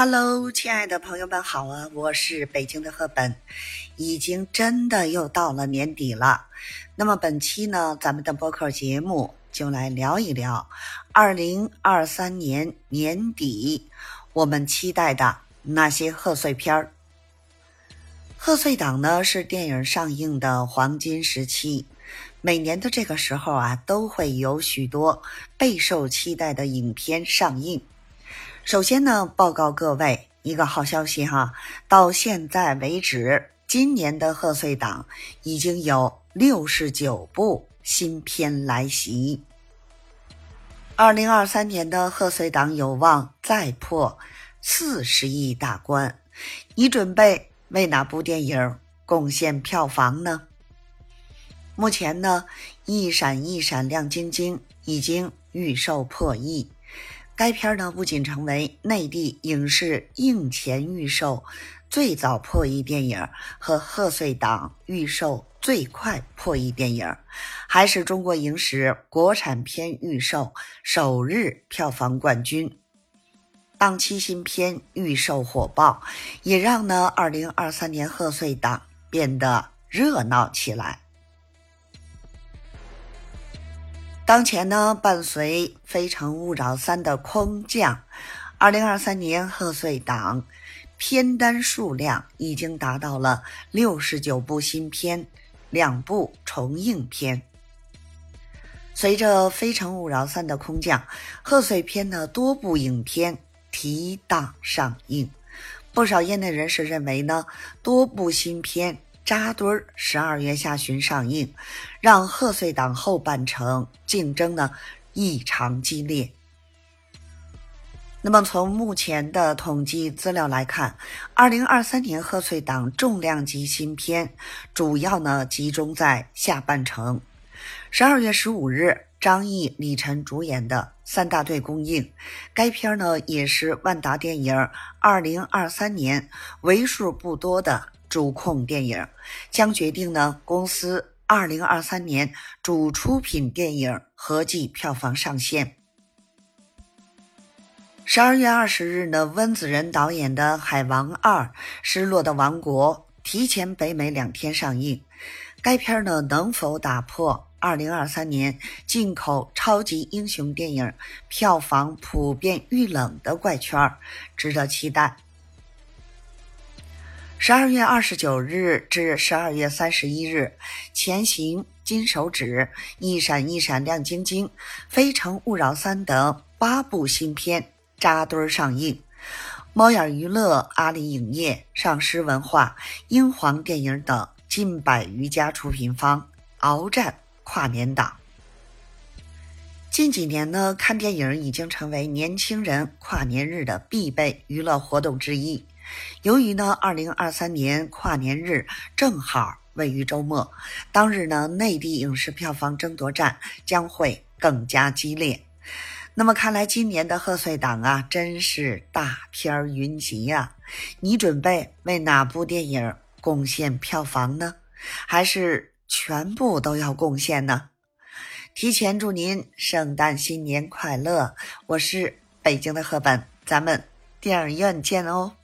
Hello，亲爱的朋友们好啊！我是北京的赫本，已经真的又到了年底了。那么本期呢，咱们的播客节目就来聊一聊二零二三年年底我们期待的那些贺岁片儿。贺岁档呢是电影上映的黄金时期，每年的这个时候啊，都会有许多备受期待的影片上映。首先呢，报告各位一个好消息哈，到现在为止，今年的贺岁档已经有六十九部新片来袭。二零二三年的贺岁档有望再破四十亿大关，你准备为哪部电影贡献票房呢？目前呢，《一闪一闪亮晶晶》已经预售破亿。该片呢，不仅成为内地影视映前预售最早破亿电影和贺岁档预售最快破亿电影，还是中国影史国产片预售首日票房冠军。档期新片预售火爆，也让呢2023年贺岁档变得热闹起来。当前呢，伴随《非诚勿扰三》的空降，二零二三年贺岁档片单数量已经达到了六十九部新片，两部重映片。随着《非诚勿扰三》的空降，贺岁片的多部影片提档上映。不少业内人士认为呢，多部新片。扎堆儿，十二月下旬上映，让贺岁档后半程竞争呢异常激烈。那么从目前的统计资料来看，二零二三年贺岁档重量级新片主要呢集中在下半程。十二月十五日，张译、李晨主演的《三大队》公映，该片呢也是万达电影二零二三年为数不多的。主控电影将决定呢公司二零二三年主出品电影合计票房上限。十二月二十日呢，温子仁导演的《海王二：失落的王国》提前北美两天上映。该片呢能否打破二零二三年进口超级英雄电影票房普遍遇冷的怪圈，值得期待。十二月二十九日至十二月三十一日，《前行》《金手指》《一闪一闪亮晶晶》《非诚勿扰三》等八部新片扎堆上映。猫眼娱乐、阿里影业、上师文化、英皇电影等近百余家出品方鏖战跨年档。近几年呢，看电影已经成为年轻人跨年日的必备娱乐活动之一。由于呢，二零二三年跨年日正好位于周末，当日呢，内地影视票房争夺战将会更加激烈。那么看来今年的贺岁档啊，真是大片云集呀！你准备为哪部电影贡献票房呢？还是全部都要贡献呢？提前祝您圣诞新年快乐！我是北京的赫本，咱们电影院见哦。